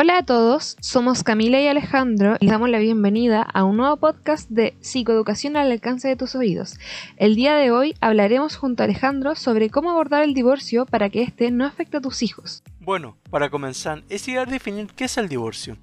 Hola a todos, somos Camila y Alejandro y damos la bienvenida a un nuevo podcast de Psicoeducación al alcance de tus oídos. El día de hoy hablaremos junto a Alejandro sobre cómo abordar el divorcio para que éste no afecte a tus hijos. Bueno, para comenzar, es a definir qué es el divorcio.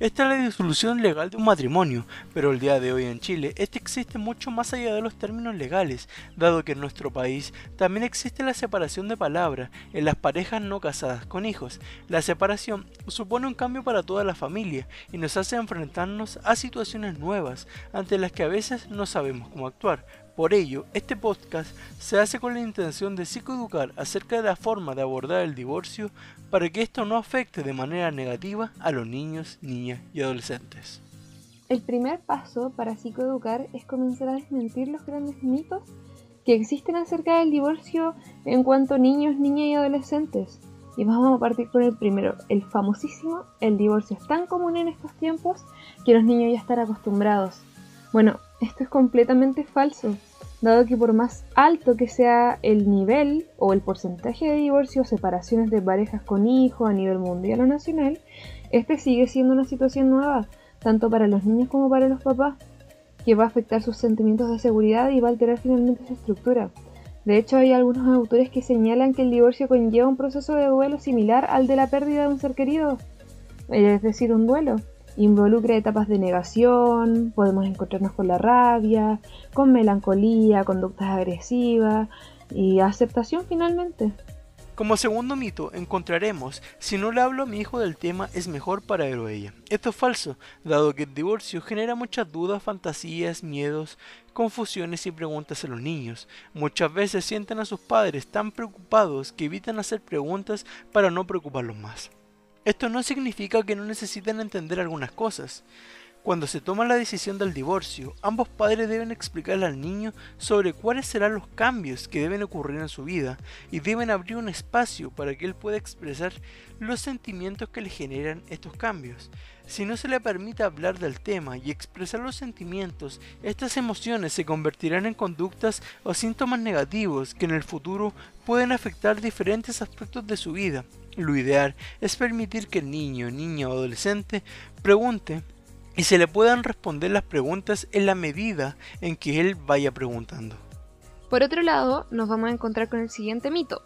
Esta es la disolución legal de un matrimonio, pero el día de hoy en Chile este existe mucho más allá de los términos legales, dado que en nuestro país también existe la separación de palabra en las parejas no casadas con hijos. La separación supone un cambio para toda la familia y nos hace enfrentarnos a situaciones nuevas ante las que a veces no sabemos cómo actuar, por ello, este podcast se hace con la intención de psicoeducar acerca de la forma de abordar el divorcio para que esto no afecte de manera negativa a los niños, niñas y adolescentes. El primer paso para psicoeducar es comenzar a desmentir los grandes mitos que existen acerca del divorcio en cuanto a niños, niñas y adolescentes. Y vamos a partir con el primero, el famosísimo, el divorcio es tan común en estos tiempos que los niños ya están acostumbrados. Bueno, esto es completamente falso dado que por más alto que sea el nivel o el porcentaje de divorcios o separaciones de parejas con hijos a nivel mundial o nacional, este sigue siendo una situación nueva, tanto para los niños como para los papás, que va a afectar sus sentimientos de seguridad y va a alterar finalmente su estructura. De hecho, hay algunos autores que señalan que el divorcio conlleva un proceso de duelo similar al de la pérdida de un ser querido, es decir, un duelo. Involucra etapas de negación, podemos encontrarnos con la rabia, con melancolía, conductas agresivas y aceptación finalmente. Como segundo mito encontraremos, si no le hablo a mi hijo del tema es mejor para él o ella. Esto es falso, dado que el divorcio genera muchas dudas, fantasías, miedos, confusiones y preguntas en los niños. Muchas veces sienten a sus padres tan preocupados que evitan hacer preguntas para no preocuparlos más. Esto no significa que no necesiten entender algunas cosas. Cuando se toma la decisión del divorcio, ambos padres deben explicarle al niño sobre cuáles serán los cambios que deben ocurrir en su vida y deben abrir un espacio para que él pueda expresar los sentimientos que le generan estos cambios. Si no se le permite hablar del tema y expresar los sentimientos, estas emociones se convertirán en conductas o síntomas negativos que en el futuro pueden afectar diferentes aspectos de su vida lo ideal es permitir que el niño, niña o adolescente pregunte y se le puedan responder las preguntas en la medida en que él vaya preguntando. Por otro lado, nos vamos a encontrar con el siguiente mito,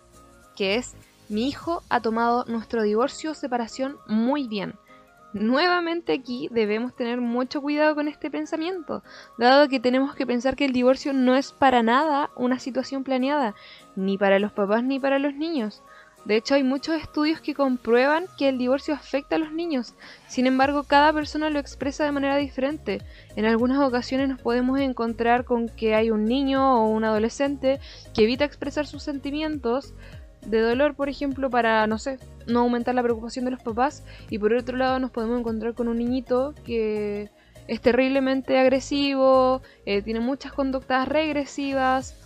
que es mi hijo ha tomado nuestro divorcio o separación muy bien. Nuevamente aquí debemos tener mucho cuidado con este pensamiento, dado que tenemos que pensar que el divorcio no es para nada una situación planeada, ni para los papás ni para los niños. De hecho, hay muchos estudios que comprueban que el divorcio afecta a los niños. Sin embargo, cada persona lo expresa de manera diferente. En algunas ocasiones nos podemos encontrar con que hay un niño o un adolescente que evita expresar sus sentimientos de dolor, por ejemplo, para, no sé, no aumentar la preocupación de los papás. Y por otro lado nos podemos encontrar con un niñito que es terriblemente agresivo, eh, tiene muchas conductas regresivas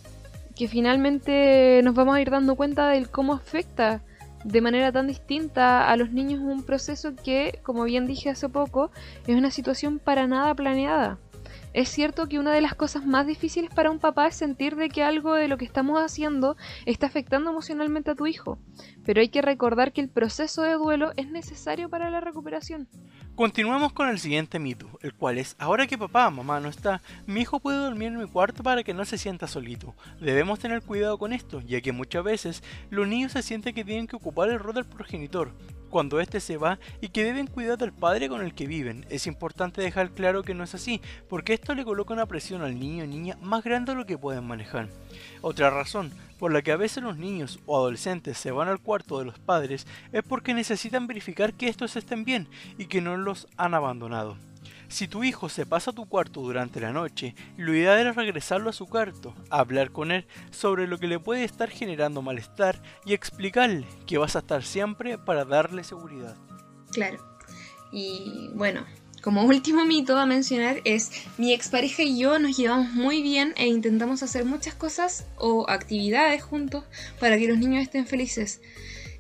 que finalmente nos vamos a ir dando cuenta del cómo afecta de manera tan distinta a los niños un proceso que, como bien dije hace poco, es una situación para nada planeada. Es cierto que una de las cosas más difíciles para un papá es sentir de que algo de lo que estamos haciendo está afectando emocionalmente a tu hijo, pero hay que recordar que el proceso de duelo es necesario para la recuperación. Continuemos con el siguiente mito, el cual es, ahora que papá, mamá no está, mi hijo puede dormir en mi cuarto para que no se sienta solito. Debemos tener cuidado con esto, ya que muchas veces los niños se sienten que tienen que ocupar el rol del progenitor, cuando éste se va y que deben cuidar del padre con el que viven. Es importante dejar claro que no es así, porque esto le coloca una presión al niño o niña más grande de lo que pueden manejar. Otra razón por la que a veces los niños o adolescentes se van al cuarto de los padres es porque necesitan verificar que estos estén bien y que no los han abandonado. Si tu hijo se pasa a tu cuarto durante la noche, lo ideal es regresarlo a su cuarto, hablar con él sobre lo que le puede estar generando malestar y explicarle que vas a estar siempre para darle seguridad. Claro. Y bueno, como último mito a mencionar es mi expareja y yo nos llevamos muy bien e intentamos hacer muchas cosas o actividades juntos para que los niños estén felices.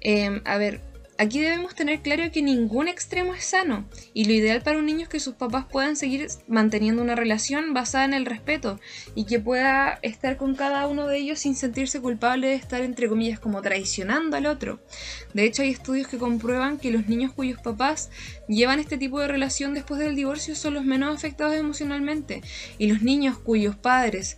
Em, a ver, Aquí debemos tener claro que ningún extremo es sano y lo ideal para un niño es que sus papás puedan seguir manteniendo una relación basada en el respeto y que pueda estar con cada uno de ellos sin sentirse culpable de estar entre comillas como traicionando al otro. De hecho hay estudios que comprueban que los niños cuyos papás llevan este tipo de relación después del divorcio son los menos afectados emocionalmente y los niños cuyos padres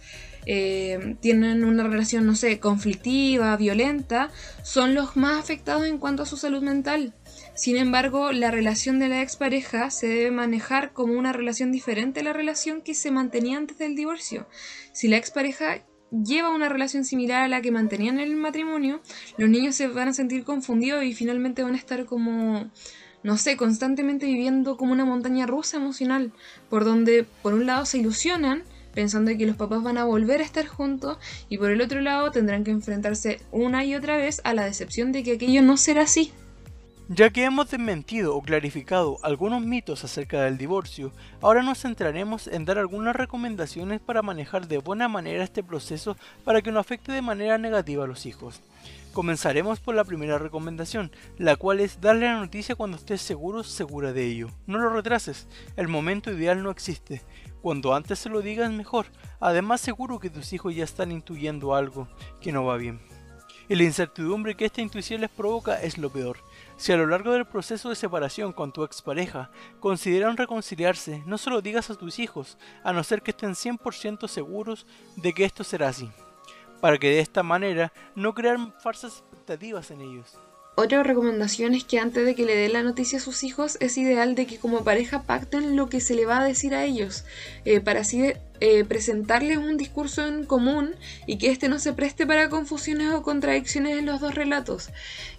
eh, tienen una relación, no sé, conflictiva, violenta, son los más afectados en cuanto a su salud mental. Sin embargo, la relación de la expareja se debe manejar como una relación diferente a la relación que se mantenía antes del divorcio. Si la expareja lleva una relación similar a la que mantenían en el matrimonio, los niños se van a sentir confundidos y finalmente van a estar como no sé, constantemente viviendo como una montaña rusa emocional, por donde por un lado se ilusionan pensando que los papás van a volver a estar juntos y por el otro lado tendrán que enfrentarse una y otra vez a la decepción de que aquello no será así. Ya que hemos desmentido o clarificado algunos mitos acerca del divorcio, ahora nos centraremos en dar algunas recomendaciones para manejar de buena manera este proceso para que no afecte de manera negativa a los hijos. Comenzaremos por la primera recomendación, la cual es darle la noticia cuando estés seguro segura de ello. No lo retrases, el momento ideal no existe. Cuando antes se lo digas mejor, además seguro que tus hijos ya están intuyendo algo que no va bien. Y la incertidumbre que esta intuición les provoca es lo peor. Si a lo largo del proceso de separación con tu expareja consideran reconciliarse, no se lo digas a tus hijos, a no ser que estén 100% seguros de que esto será así, para que de esta manera no crear falsas expectativas en ellos. Otra recomendación es que antes de que le dé la noticia a sus hijos es ideal de que como pareja pacten lo que se le va a decir a ellos, eh, para así eh, presentarles un discurso en común y que éste no se preste para confusiones o contradicciones en los dos relatos.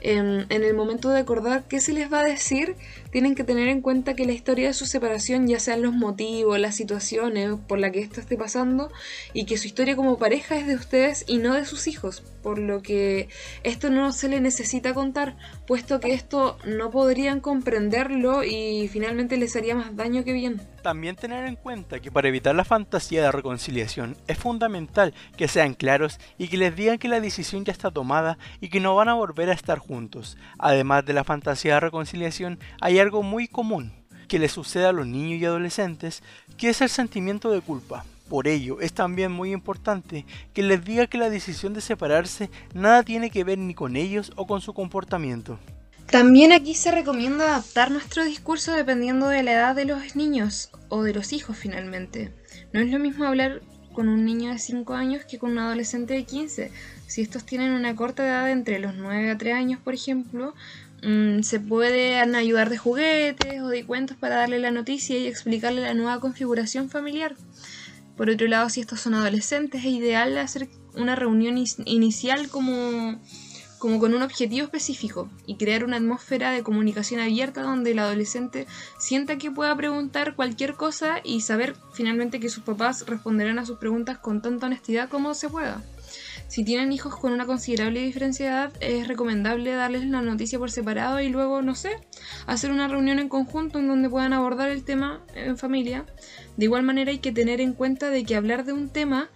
en el momento de acordar qué se les va a decir, tienen que tener en cuenta que la historia de su separación, ya sean los motivos, las situaciones por las que esto esté pasando, y que su historia como pareja es de ustedes y no de sus hijos, por lo que esto no se le necesita contar, puesto que esto no podrían comprenderlo y finalmente les haría más daño que bien. También tener en cuenta que para evitar la fantasía de reconciliación es fundamental que sean claros y que les digan que la decisión ya está tomada y que no van a volver a estar juntos. Además de la fantasía de reconciliación, hay algo muy común que le sucede a los niños y adolescentes, que es el sentimiento de culpa. Por ello, es también muy importante que les diga que la decisión de separarse nada tiene que ver ni con ellos o con su comportamiento. También aquí se recomienda adaptar nuestro discurso dependiendo de la edad de los niños o de los hijos finalmente. No es lo mismo hablar con un niño de 5 años que con un adolescente de 15. Si estos tienen una corta edad entre los 9 a 3 años, por ejemplo, mm, se pueden ayudar de juguetes o de cuentos para darle la noticia y explicarle la nueva configuración familiar. Por otro lado, si estos son adolescentes, es ideal hacer una reunión inicial como como con un objetivo específico y crear una atmósfera de comunicación abierta donde el adolescente sienta que pueda preguntar cualquier cosa y saber finalmente que sus papás responderán a sus preguntas con tanta honestidad como se pueda. Si tienen hijos con una considerable diferencia de edad, es recomendable darles la noticia por separado y luego, no sé, hacer una reunión en conjunto en donde puedan abordar el tema en familia. De igual manera hay que tener en cuenta de que hablar de un tema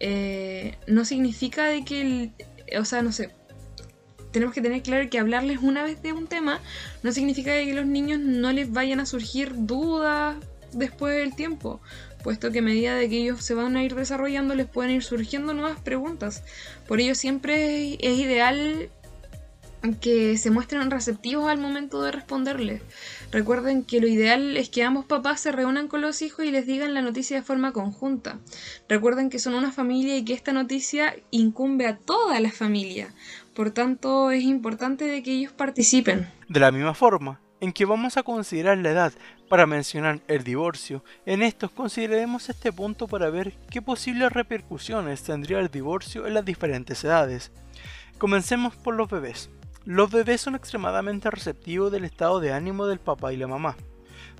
eh, no significa de que el, o sea, no sé, tenemos que tener claro que hablarles una vez de un tema no significa que los niños no les vayan a surgir dudas después del tiempo, puesto que a medida de que ellos se van a ir desarrollando les pueden ir surgiendo nuevas preguntas. Por ello siempre es ideal que se muestren receptivos al momento de responderles. Recuerden que lo ideal es que ambos papás se reúnan con los hijos y les digan la noticia de forma conjunta. Recuerden que son una familia y que esta noticia incumbe a toda la familia. Por tanto, es importante de que ellos participen. De la misma forma en que vamos a considerar la edad para mencionar el divorcio, en estos consideremos este punto para ver qué posibles repercusiones tendría el divorcio en las diferentes edades. Comencemos por los bebés. Los bebés son extremadamente receptivos del estado de ánimo del papá y la mamá.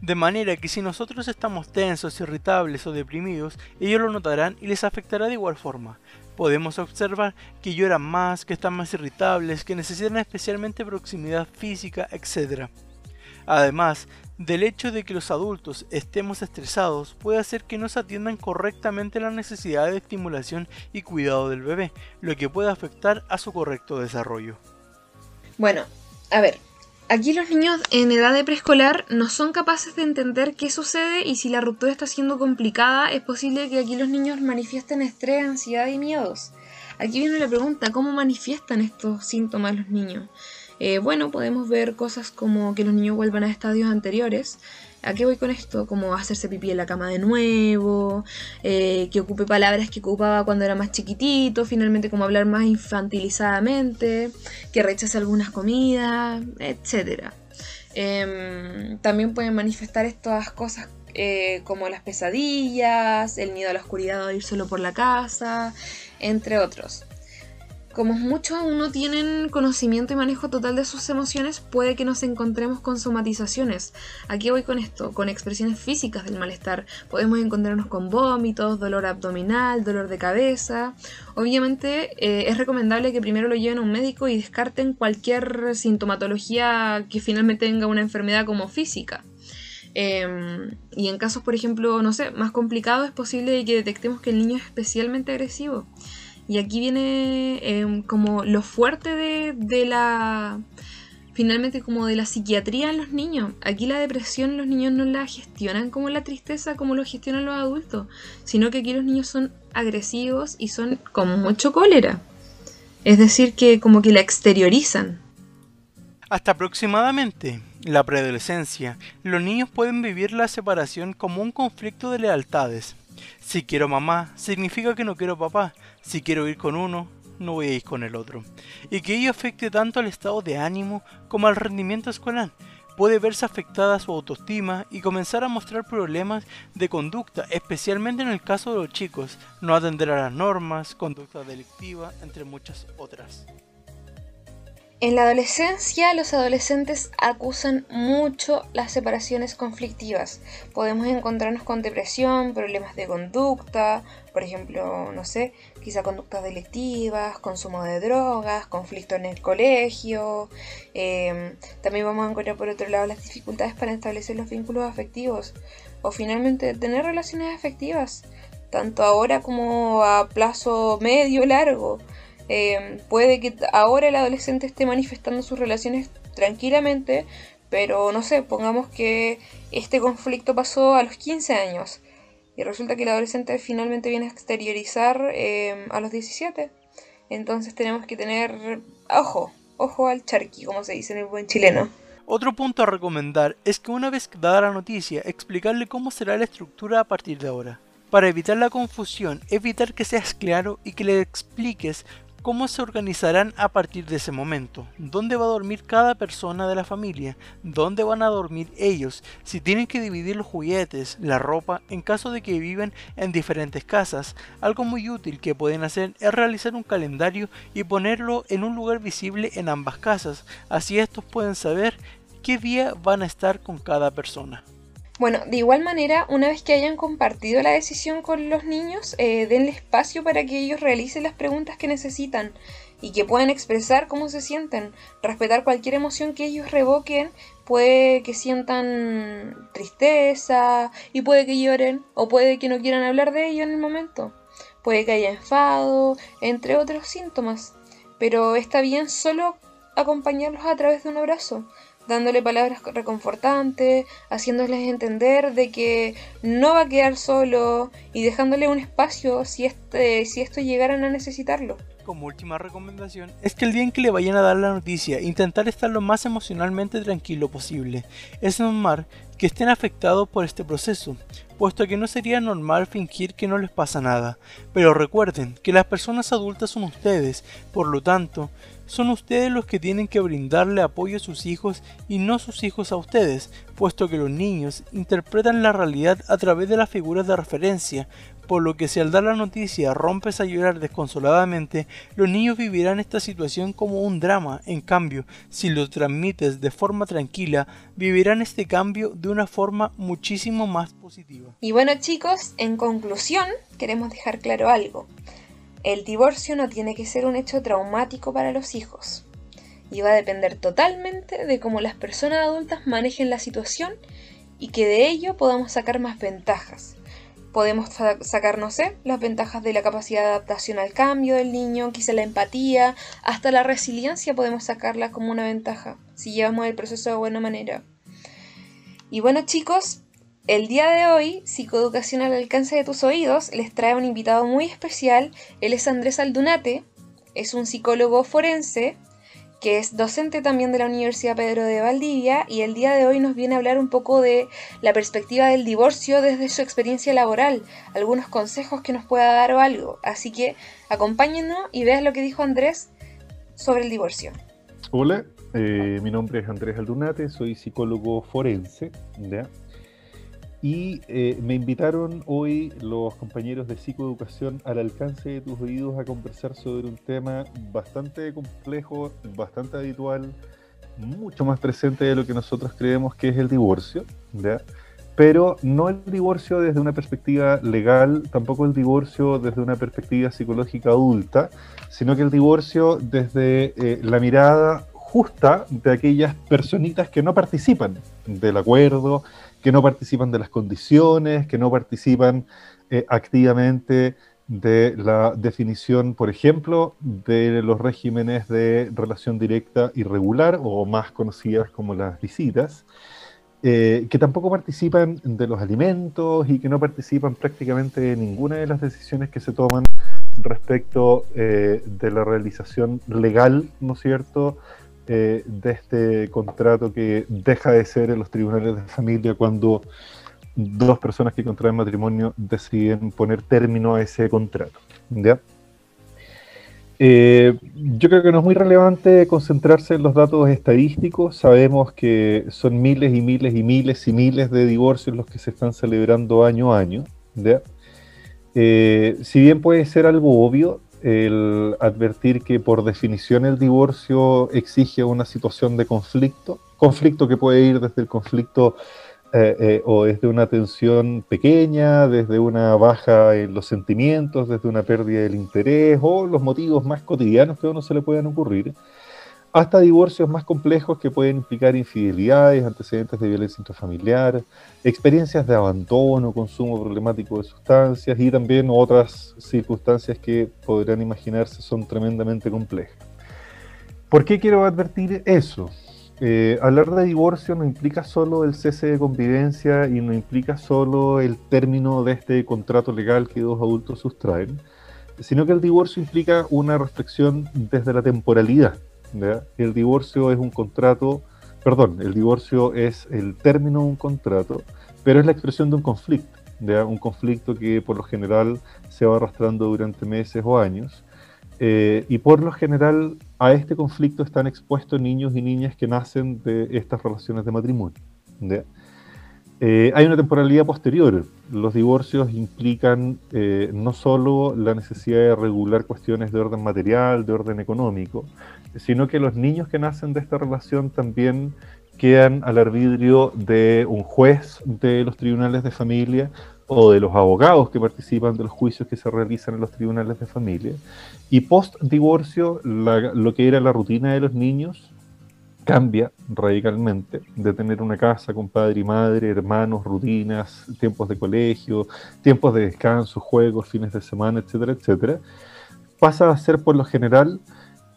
De manera que si nosotros estamos tensos, irritables o deprimidos, ellos lo notarán y les afectará de igual forma. Podemos observar que lloran más, que están más irritables, que necesitan especialmente proximidad física, etc. Además, del hecho de que los adultos estemos estresados puede hacer que no se atiendan correctamente las necesidades de estimulación y cuidado del bebé, lo que puede afectar a su correcto desarrollo. Bueno, a ver, Aquí los niños en edad de preescolar no son capaces de entender qué sucede y si la ruptura está siendo complicada, es posible que aquí los niños manifiesten estrés, ansiedad y miedos. Aquí viene la pregunta, ¿cómo manifiestan estos síntomas los niños? Eh, bueno, podemos ver cosas como que los niños vuelvan a estadios anteriores, ¿A qué voy con esto? Como hacerse pipí en la cama de nuevo, eh, que ocupe palabras que ocupaba cuando era más chiquitito, finalmente como hablar más infantilizadamente, que rechace algunas comidas, etc. Em, también pueden manifestar estas cosas eh, como las pesadillas, el miedo a la oscuridad o ir solo por la casa, entre otros como muchos aún no tienen conocimiento y manejo total de sus emociones, puede que nos encontremos con somatizaciones. Aquí voy con esto, con expresiones físicas del malestar. Podemos encontrarnos con vómitos, dolor abdominal, dolor de cabeza. Obviamente eh, es recomendable que primero lo lleven a un médico y descarten cualquier sintomatología que finalmente tenga una enfermedad como física. Em, y en casos, por ejemplo, no sé, más complicados, es posible que detectemos que el niño es especialmente agresivo. Y aquí viene em, como lo fuerte de, la... Finalmente como de la psiquiatría en los niños. Aquí la depresión los niños no la gestionan como la tristeza como lo gestionan los adultos, sino que aquí los niños son agresivos y son con mucho cólera. Es decir, que como que la exteriorizan. Hasta aproximadamente la preadolescencia, los niños pueden vivir la separación como un conflicto de lealtades. Si quiero mamá, significa que no quiero papá. Si quiero ir con uno, no voy a ir con el otro. Y que ello afecte tanto al estado de ánimo como al rendimiento escolar. Puede verse afectada su autoestima y comenzar a mostrar problemas de conducta, especialmente en el caso de los chicos, no atender a las normas, conducta delictiva, entre muchas otras. En la adolescencia, los adolescentes acusan mucho las separaciones conflictivas. Podemos encontrarnos con depresión, problemas de conducta, por ejemplo, no sé, quizá conductas delictivas, consumo de drogas, conflicto en el colegio. Em, también vamos a encontrar por otro lado las dificultades para establecer los vínculos afectivos o finalmente tener relaciones afectivas, tanto ahora como a plazo medio largo. Em, puede que ahora el adolescente esté manifestando sus relaciones tranquilamente, pero no sé, pongamos que este conflicto pasó a los 15 años y resulta que el adolescente finalmente viene a exteriorizar em, a los 17. Entonces tenemos que tener ojo, ojo al charqui, como se dice en el buen chileno. Otro punto a recomendar es que una vez dada la noticia, explicarle cómo será la estructura a partir de ahora. Para evitar la confusión, evitar que seas claro y que le expliques cómo se organizarán a partir de ese momento, dónde va a dormir cada persona de la familia, dónde van a dormir ellos, si tienen que dividir los juguetes, la ropa, en caso de que viven en diferentes casas. Algo muy útil que pueden hacer es realizar un calendario y ponerlo en un lugar visible en ambas casas, así estos pueden saber qué día van a estar con cada persona. Bueno, de igual manera, una vez que hayan compartido la decisión con los niños, eh, denle espacio para que ellos realicen las preguntas que necesitan y que puedan expresar cómo se sienten. Respetar cualquier emoción que ellos revoquen, puede que sientan tristeza y puede que lloren o puede que no quieran hablar de ello en el momento. Puede que haya enfado, entre otros síntomas. Pero está bien solo acompañarlos a través de un abrazo dándole palabras reconfortantes, haciéndoles entender de que no va a quedar solo y dejándole un espacio si, este, si esto llegaran a necesitarlo. Como última recomendación, es que el día en que le vayan a dar la noticia, intentar estar lo más emocionalmente tranquilo posible. Es normal que estén afectados por este proceso, puesto que no sería normal fingir que no les pasa nada. Pero recuerden que las personas adultas son ustedes, por lo tanto, son ustedes los que tienen que brindarle apoyo a sus hijos y no sus hijos a ustedes, puesto que los niños interpretan la realidad a través de las figuras de referencia, por lo que si al dar la noticia rompes a llorar desconsoladamente, los niños vivirán esta situación como un drama, en cambio, si lo transmites de forma tranquila, vivirán este cambio de una forma muchísimo más positiva. Y bueno chicos, en conclusión, queremos dejar claro algo. El divorcio no tiene que ser un hecho traumático para los hijos y va a depender totalmente de cómo las personas adultas manejen la situación y que de ello podamos sacar más ventajas. podemos sacar, no sé, las ventajas de la capacidad de adaptación al cambio del niño, quizá la empatía, hasta la resiliencia podemos sacarla como una ventaja, si llevamos el proceso de buena manera. Y bueno chicos, el día de hoy, Psicoeducación al alcance de tus oídos les trae un invitado muy especial. Él es Andrés Aldunate, es un psicólogo forense que es docente también de la Universidad Pedro de Valdivia y el día de hoy nos viene a hablar un poco de la perspectiva del divorcio desde su experiencia laboral, algunos consejos que nos pueda dar o algo. Así que acompáñenos y vean lo que dijo Andrés sobre el divorcio. Hola, eh, mi nombre es Andrés Aldunate, soy psicólogo forense. Y eh, me invitaron hoy los compañeros de psicoeducación al alcance de tus oídos a conversar sobre un tema bastante complejo, bastante habitual, mucho más presente de lo que nosotros creemos que es el divorcio, pero no el divorcio desde una perspectiva legal, tampoco el divorcio desde una perspectiva psicológica adulta, sino que el divorcio desde eh, la mirada justa de aquellas personitas que no participan del acuerdo, que no participan de las condiciones, que no participan eh, activamente de la definición, por ejemplo, de los regímenes de relación directa irregular o más conocidas como las visitas, eh, que tampoco participan de los alimentos y que no participan prácticamente de ninguna de las decisiones que se toman respecto eh, de la realización legal, ¿no es cierto?, eh, de este contrato que deja de ser en los tribunales de familia cuando dos personas que contraen matrimonio deciden poner término a ese contrato. Eh, yo creo que no es muy relevante concentrarse en los datos estadísticos. Sabemos que son miles y miles y miles y miles de divorcios los que se están celebrando año a año. Eh, si bien puede ser algo obvio, el advertir que por definición el divorcio exige una situación de conflicto, conflicto que puede ir desde el conflicto eh, eh, o desde una tensión pequeña, desde una baja en los sentimientos, desde una pérdida del interés o los motivos más cotidianos que a uno se le puedan ocurrir hasta divorcios más complejos que pueden implicar infidelidades, antecedentes de violencia intrafamiliar, experiencias de abandono, consumo problemático de sustancias y también otras circunstancias que podrán imaginarse son tremendamente complejas. ¿Por qué quiero advertir eso? Eh, hablar de divorcio no implica solo el cese de convivencia y no implica solo el término de este contrato legal que dos adultos sustraen, sino que el divorcio implica una reflexión desde la temporalidad el divorcio es un contrato, perdón, el divorcio es el término de un contrato, pero es la expresión de un conflicto, un conflicto que por lo general se va arrastrando durante meses o años. Eh, y por lo general a este conflicto están expuestos niños y niñas que nacen de estas relaciones de matrimonio. Eh, hay una temporalidad posterior. Los divorcios implican eh, no solo la necesidad de regular cuestiones de orden material, de orden económico, sino que los niños que nacen de esta relación también quedan al arbitrio de un juez de los tribunales de familia o de los abogados que participan de los juicios que se realizan en los tribunales de familia. Y post divorcio, lo que era la rutina de los niños cambia radicalmente de tener una casa con padre y madre, hermanos, rutinas, tiempos de colegio, tiempos de descanso, juegos, fines de semana, etcétera, etcétera. Pasa a ser por lo general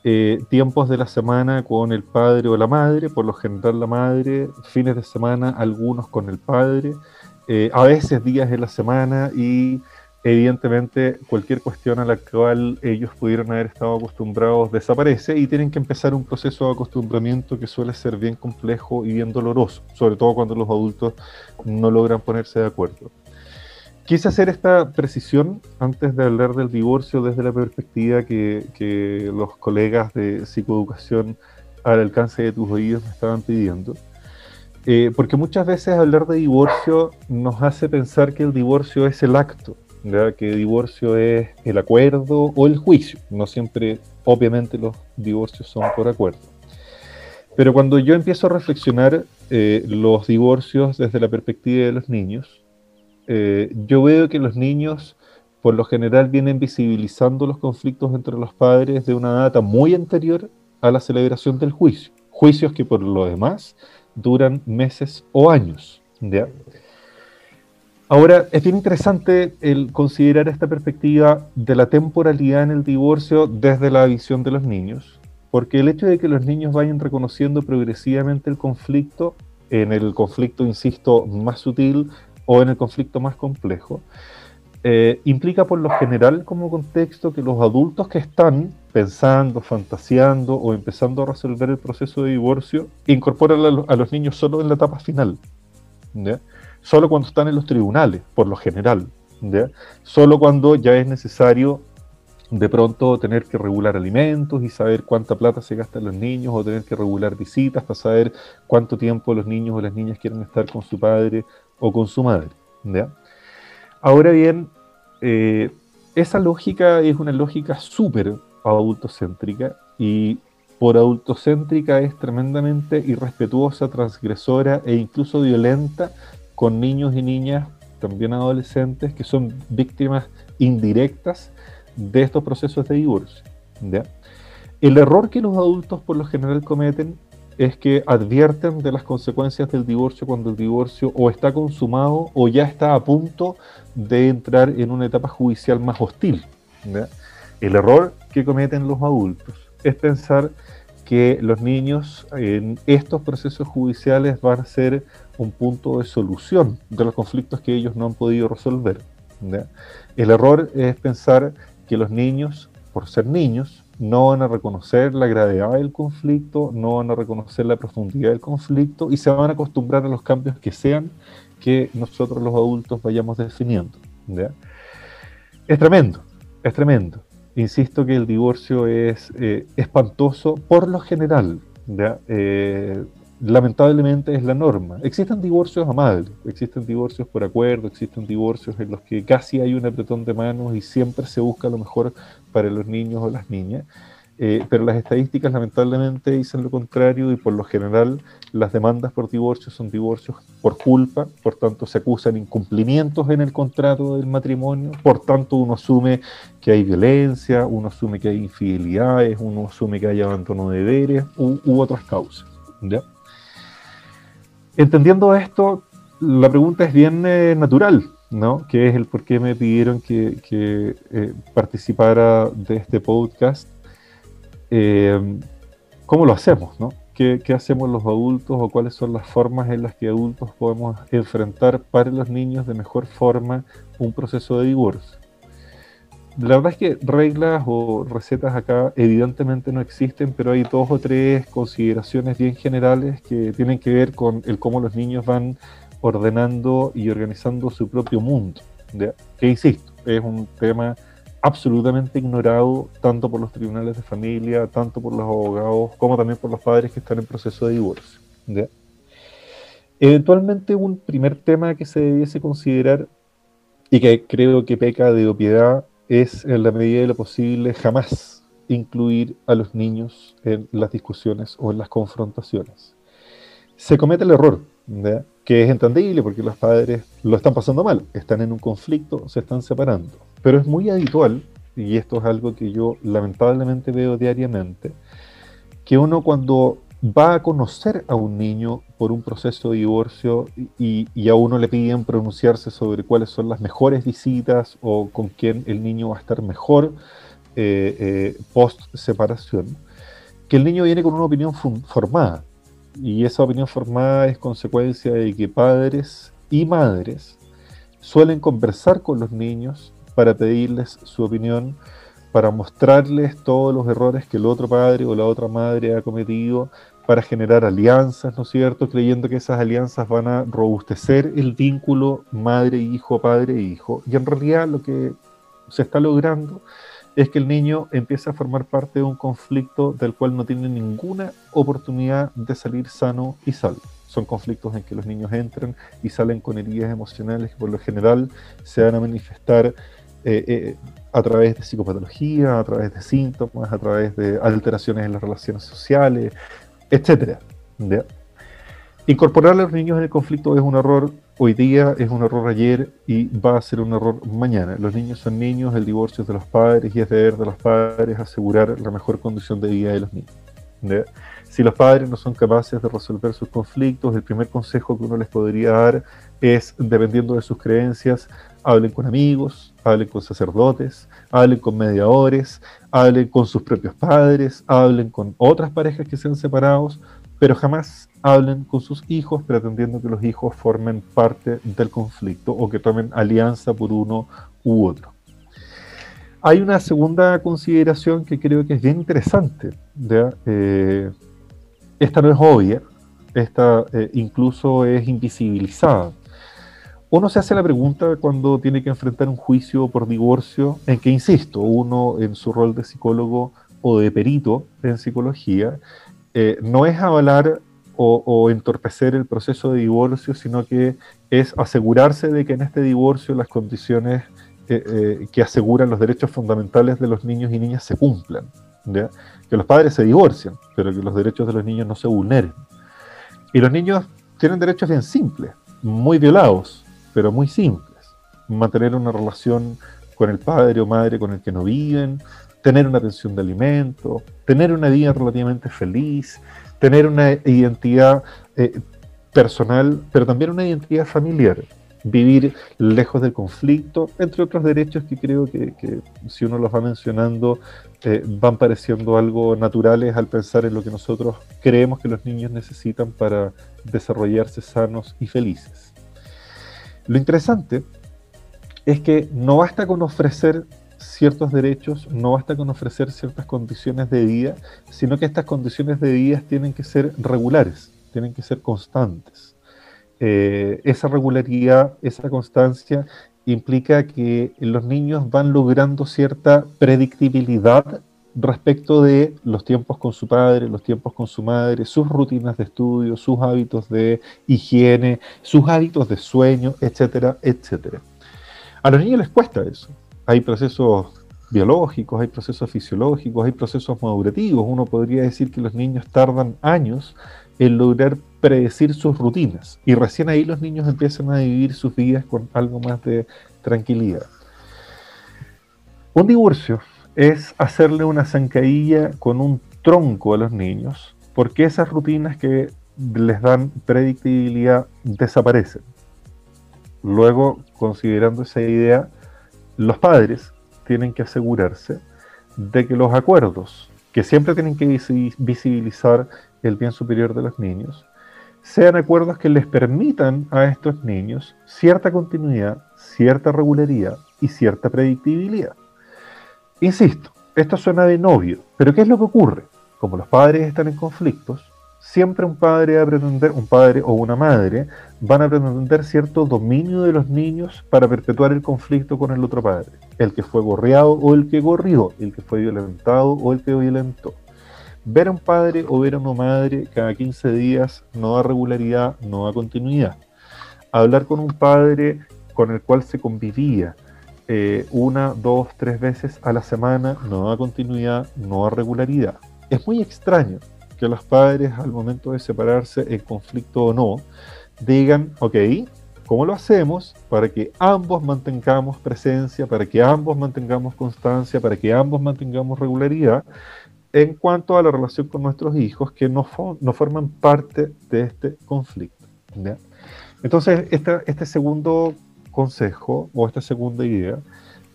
eh, tiempos de la semana con el padre o la madre, por lo general la madre, fines de semana algunos con el padre, eh, a veces días de la semana y evidentemente cualquier cuestión a la cual ellos pudieron haber estado acostumbrados desaparece y tienen que empezar un proceso de acostumbramiento que suele ser bien complejo y bien doloroso, sobre todo cuando los adultos no logran ponerse de acuerdo. Quise hacer esta precisión antes de hablar del divorcio desde la perspectiva que, los colegas de psicoeducación al alcance de tus oídos me estaban pidiendo. Eh, porque muchas veces hablar de divorcio nos hace pensar que el divorcio es el acto, que el divorcio es el acuerdo o el juicio. No siempre, obviamente, los divorcios son por acuerdo. Pero cuando yo empiezo a reflexionar eh, los divorcios desde la perspectiva de los niños, eh, yo veo que los niños por lo general vienen visibilizando los conflictos entre los padres de una data muy anterior a la celebración del juicio. Juicios que por lo demás duran meses o años. Ahora, es bien interesante el considerar esta perspectiva de la temporalidad en el divorcio desde la visión de los niños, porque el hecho de que los niños vayan reconociendo progresivamente el conflicto, en el conflicto, insisto, más sutil o en el conflicto más complejo, eh, implica por lo general como contexto que los adultos que están pensando, fantaseando o empezando a resolver el proceso de divorcio incorporan a, los niños solo en la etapa final. solo cuando están en los tribunales, por lo general, solo cuando ya es necesario de pronto tener que regular alimentos y saber cuánta plata se gastan los niños o tener que regular visitas para saber cuánto tiempo los niños o las niñas quieren estar con su padre o con su madre. Ahora bien, eh, esa lógica es una lógica súper adultocéntrica y por adultocéntrica es tremendamente irrespetuosa, transgresora e incluso violenta con niños y niñas, también adolescentes, que son víctimas indirectas de estos procesos de divorcio. El error que los adultos por lo general cometen es que advierten de las consecuencias del divorcio cuando el divorcio o está consumado o ya está a punto de entrar en una etapa judicial más hostil. El error que cometen los adultos es pensar que los niños en estos procesos judiciales van a ser un punto de solución de los conflictos que ellos no han podido resolver. El error es pensar que los niños, por ser niños, no van a reconocer la gravedad del conflicto, no van a reconocer la profundidad del conflicto y se van a acostumbrar a los cambios que sean que nosotros los adultos vayamos definiendo. Es tremendo, es tremendo. Insisto que el divorcio es eh, espantoso por lo general. Eh, lamentablemente es la norma. Existen divorcios amables, existen divorcios por acuerdo, existen divorcios en los que casi hay un apretón de manos y siempre se busca lo mejor para los niños o las niñas. Eh, pero las estadísticas lamentablemente dicen lo contrario y por lo general las demandas por divorcio son divorcios por culpa, por tanto se acusan incumplimientos en el contrato del matrimonio, por tanto uno asume que hay violencia, uno asume que hay infidelidades, uno asume que hay abandono de deberes u, u otras causas. ¿ya? Entendiendo esto, la pregunta es bien eh, natural, ¿no? Que es el por qué me pidieron que, eh, participara de este podcast. Eh, ¿Cómo lo hacemos, no? ¿Qué, ¿Qué, hacemos los adultos o cuáles son las formas en las que adultos podemos enfrentar para los niños de mejor forma un proceso de divorcio? La verdad es que reglas o recetas acá evidentemente no existen, pero hay dos o tres consideraciones bien generales que tienen que ver con el cómo los niños van ordenando y organizando su propio mundo. Que insisto, es un tema absolutamente ignorado tanto por los tribunales de familia, tanto por los abogados, como también por los padres que están en proceso de divorcio. Eventualmente un primer tema que se debiese considerar y que creo que peca de opiedad es en la medida de lo posible jamás incluir a los niños en las discusiones o en las confrontaciones. Se comete el error, que es entendible porque los padres lo están pasando mal, están en un conflicto, se están separando. Pero es muy habitual, y esto es algo que yo lamentablemente veo diariamente, que uno cuando va a conocer a un niño por un proceso de divorcio y, a uno le piden pronunciarse sobre cuáles son las mejores visitas o con quién el niño va a estar mejor eh, eh, post separación, que el niño viene con una opinión formada. Y esa opinión formada es consecuencia de que padres y madres suelen conversar con los niños para pedirles su opinión, para mostrarles todos los errores que el otro padre o la otra madre ha cometido, para generar alianzas, ¿no es cierto? Creyendo que esas alianzas van a robustecer el vínculo madre-hijo, padre-hijo. Y en realidad lo que se está logrando es que el niño empieza a formar parte de un conflicto del cual no tiene ninguna oportunidad de salir sano y salvo. Son conflictos en que los niños entran y salen con heridas emocionales que por lo general se van a manifestar eh, eh, a través de psicopatología, a través de síntomas, a través de alteraciones en las relaciones sociales, etcétera. Incorporar a los niños en el conflicto es un error hoy día, es un error ayer y va a ser un error mañana. Los niños son niños, el divorcio es de los padres y es deber de los padres asegurar la mejor condición de vida de los niños. Si los padres no son capaces de resolver sus conflictos, el primer consejo que uno les podría dar es, dependiendo de sus creencias, hablen con amigos, hablen con sacerdotes, hablen con mediadores, hablen con sus propios padres, hablen con otras parejas que sean separados, pero jamás hablen con sus hijos pretendiendo que los hijos formen parte del conflicto o que tomen alianza por uno u otro. Hay una segunda consideración que creo que es bien interesante. Eh, esta no es obvia, esta eh, incluso es invisibilizada uno se hace la pregunta cuando tiene que enfrentar un juicio por divorcio, en que, insisto, uno en su rol de psicólogo o de perito en psicología, eh, no es avalar o, entorpecer el proceso de divorcio, sino que es asegurarse de que en este divorcio las condiciones eh, eh, que aseguran los derechos fundamentales de los niños y niñas se cumplan. Que los padres se divorcian, pero que los derechos de los niños no se vulneren. Y los niños tienen derechos bien simples, muy violados, pero muy simples. Mantener una relación con el padre o madre con el que no viven, tener una pensión de alimento, tener una vida relativamente feliz, tener una identidad eh, personal, pero también una identidad familiar, vivir lejos del conflicto, entre otros derechos que creo que, si uno los va mencionando eh, van pareciendo algo naturales al pensar en lo que nosotros creemos que los niños necesitan para desarrollarse sanos y felices. Lo interesante es que no basta con ofrecer ciertos derechos, no basta con ofrecer ciertas condiciones de vida, sino que estas condiciones de vida tienen que ser regulares, tienen que ser constantes. Eh, esa regularidad, esa constancia implica que los niños van logrando cierta predictibilidad respecto de los tiempos con su padre, los tiempos con su madre, sus rutinas de estudio, sus hábitos de higiene, sus hábitos de sueño, etcétera, etcétera. A los niños les cuesta eso. Hay procesos biológicos, hay procesos fisiológicos, hay procesos madurativos. Uno podría decir que los niños tardan años en lograr predecir sus rutinas y recién ahí los niños empiezan a vivir sus vidas con algo más de tranquilidad. Un divorcio es hacerle una zancadilla con un tronco a los niños, porque esas rutinas que les dan predictibilidad desaparecen. Luego, considerando esa idea, los padres tienen que asegurarse de que los acuerdos, que siempre tienen que visibilizar el bien superior de los niños, sean acuerdos que les permitan a estos niños cierta continuidad, cierta regularidad y cierta predictibilidad. Insisto, esto suena de novio, pero ¿qué es lo que ocurre? Como los padres están en conflictos, siempre un padre va a pretender, un padre o una madre, van a pretender cierto dominio de los niños para perpetuar el conflicto con el otro padre. El que fue gorreado o el que gorrió, el que fue violentado o el que violentó. Ver a un padre o ver a una madre cada 15 días no da regularidad, no da continuidad. Hablar con un padre con el cual se convivía, eh, una, dos, tres veces a la semana, no da continuidad, no da regularidad. Es muy extraño que los padres al momento de separarse en conflicto o no, digan, ok, ¿cómo lo hacemos para que ambos mantengamos presencia, para que ambos mantengamos constancia, para que ambos mantengamos regularidad en cuanto a la relación con nuestros hijos que no, no forman parte de este conflicto? Entonces, este segundo consejo o esta segunda idea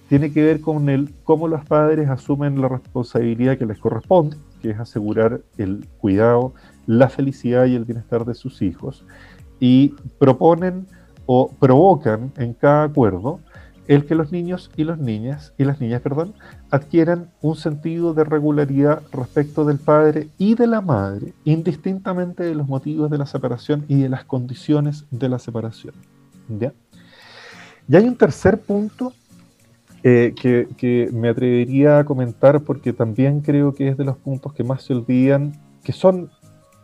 tiene que ver con el cómo los padres asumen la responsabilidad que les corresponde, que es asegurar el cuidado, la felicidad y el bienestar de sus hijos, y proponen o provocan en cada acuerdo el que los niños y las niñas y las niñas, perdón, adquieran un sentido de regularidad respecto del padre y de la madre, indistintamente de los motivos de la separación y de las condiciones de la separación. ¿Ya? Y hay un tercer punto eh, que, me atrevería a comentar porque también creo que es de los puntos que más se olvidan, que son,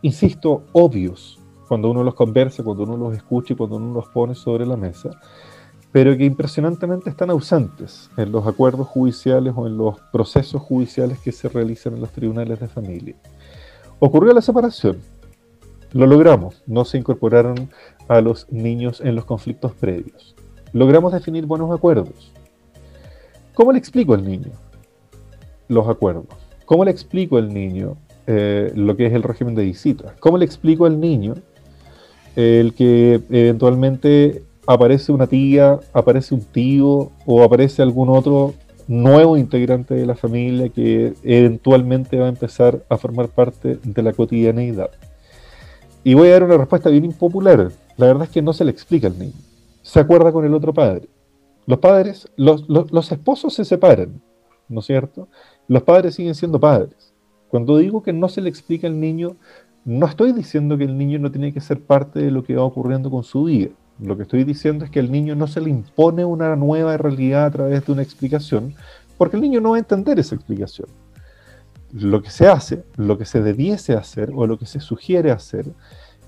insisto, obvios cuando uno los conversa, cuando uno los escucha y cuando uno los pone sobre la mesa, pero que impresionantemente están ausentes en los acuerdos judiciales o en los procesos judiciales que se realizan en los tribunales de familia. Ocurrió la separación, lo logramos, no se incorporaron a los niños en los conflictos previos logramos definir buenos acuerdos. ¿Cómo le explico al niño los acuerdos? ¿Cómo le explico al niño eh, lo que es el régimen de visitas. ¿Cómo le explico al niño el que eventualmente aparece una tía, aparece un tío o aparece algún otro nuevo integrante de la familia que eventualmente va a empezar a formar parte de la cotidianeidad? Y voy a dar una respuesta bien impopular. La verdad es que no se le explica al niño. Se acuerda con el otro padre. Los padres, los, los esposos se separan, ¿no es cierto? Los padres siguen siendo padres. Cuando digo que no se le explica al niño, no estoy diciendo que el niño no tiene que ser parte de lo que va ocurriendo con su vida. Lo que estoy diciendo es que al niño no se le impone una nueva realidad a través de una explicación, porque el niño no va a entender esa explicación. Lo que se hace, lo que se debiese hacer o lo que se sugiere hacer,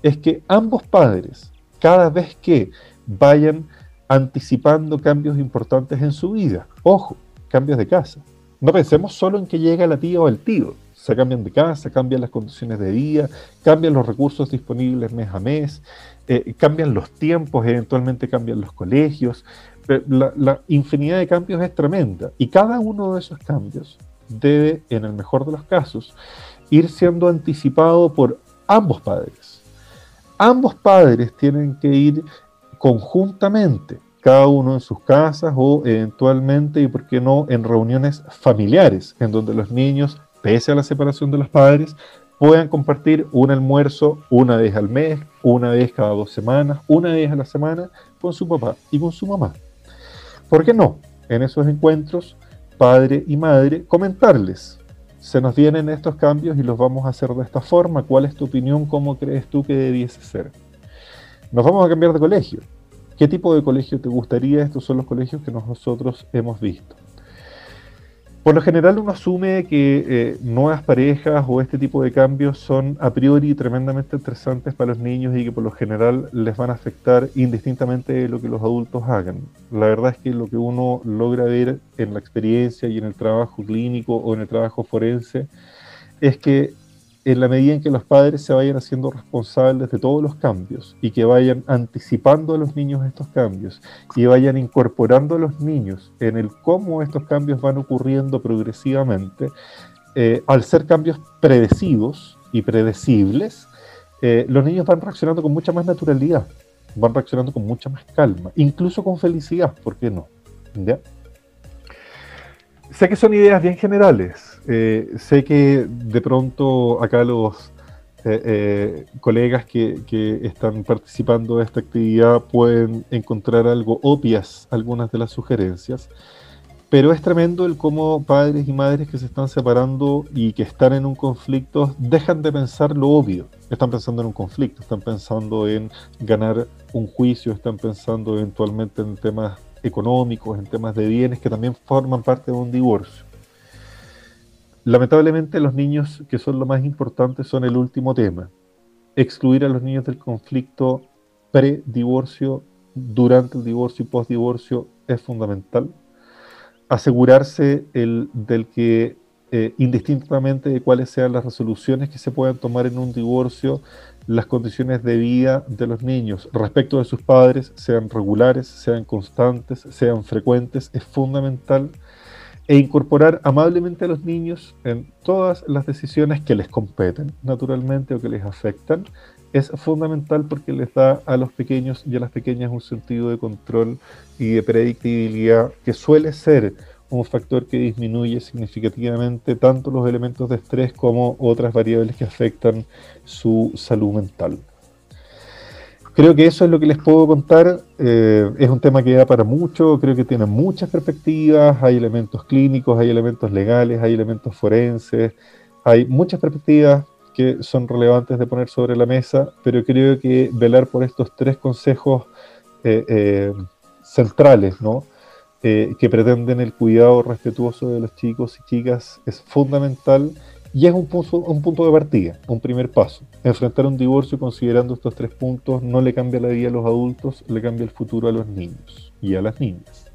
es que ambos padres, cada vez que vayan anticipando cambios importantes en su vida, ojo, cambios de casa, no pensemos solo en que llega la tía o el tío, se cambian de casa, cambian las condiciones de vida, cambian los recursos disponibles mes a mes, eh, cambian los tiempos, eventualmente cambian los colegios. La, la, infinidad de cambios es tremenda y cada uno de esos cambios debe, en el mejor de los casos, ir siendo anticipado por ambos padres. Ambos padres tienen que ir conjuntamente cada uno en sus casas o eventualmente, y por qué no, en reuniones familiares, en donde los niños pese a la separación de los padres, puedan compartir un almuerzo una vez al mes, una vez cada dos semanas, una vez a la semana con su papá y con su mamá. ¿Por qué no? En esos encuentros, padre y madre, comentarles, se nos vienen estos cambios y los vamos a hacer de esta forma, ¿cuál es tu opinión? ¿Cómo crees tú que debiese ser? Nos vamos a cambiar de colegio. ¿Qué tipo de colegio te gustaría? Estos son los colegios que nosotros hemos visto. Por lo general uno asume que eh, nuevas parejas o este tipo de cambios son a priori tremendamente estresantes para los niños y que por lo general les van a afectar indistintamente de lo que los adultos hagan. La verdad es que lo que uno logra ver en la experiencia y en el trabajo clínico o en el trabajo forense es que en la medida en que los padres se vayan haciendo responsables de todos los cambios y que vayan anticipando a los niños estos cambios y vayan incorporando a los niños en el cómo estos cambios van ocurriendo progresivamente, eh, al ser cambios predecidos y predecibles, eh, los niños van reaccionando con mucha más naturalidad, van reaccionando con mucha más calma, incluso con felicidad, ¿por qué no? ¿Ya? Sé que son ideas bien generales, eh, sé que de pronto acá los eh, eh, colegas que, están participando de esta actividad pueden encontrar algo obvias algunas de las sugerencias, pero es tremendo el cómo padres y madres que se están separando y que están en un conflicto dejan de pensar lo obvio. Están pensando en un conflicto, están pensando en ganar un juicio, están pensando eventualmente en temas económicos, en temas de bienes que también forman parte de un divorcio. Lamentablemente los niños, que son lo más importante, son el último tema. Excluir a los niños del conflicto pre-divorcio, durante el divorcio y post-divorcio es fundamental. Asegurarse el, del que, eh, indistintamente de cuáles sean las resoluciones que se puedan tomar en un divorcio, las condiciones de vida de los niños respecto de sus padres sean regulares, sean constantes, sean frecuentes, es fundamental e incorporar amablemente a los niños en todas las decisiones que les competen, naturalmente, o que les afectan, es fundamental porque les da a los pequeños y a las pequeñas un sentido de control y de predictibilidad que suele ser un factor que disminuye significativamente tanto los elementos de estrés como otras variables que afectan su salud mental. Creo que eso es lo que les puedo contar. Eh, es un tema que da para mucho, creo que tiene muchas perspectivas, hay elementos clínicos, hay elementos legales, hay elementos forenses, hay muchas perspectivas que son relevantes de poner sobre la mesa, pero creo que velar por estos tres consejos eh, eh, centrales, que pretenden el cuidado respetuoso de los chicos y chicas es fundamental y es un punto, un punto de partida, un primer paso. Enfrentar un divorcio considerando estos tres puntos no le cambia la vida a los adultos, le cambia el futuro a los niños y a las niñas.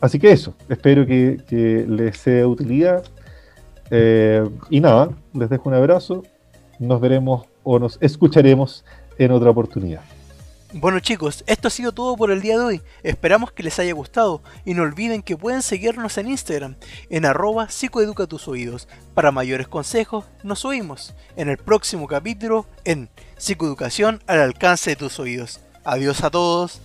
Así que eso, espero que, les sea de utilidad. Eh, y nada, les dejo un abrazo. Nos veremos o nos escucharemos en otra oportunidad. Bueno chicos, esto ha sido todo por el día de hoy. Esperamos que les haya gustado y no olviden que pueden seguirnos en Instagram en arroba psicoeduca tus oídos. Para mayores consejos, nos oímos en el próximo capítulo en Psicoeducación al alcance de tus oídos. Adiós a todos.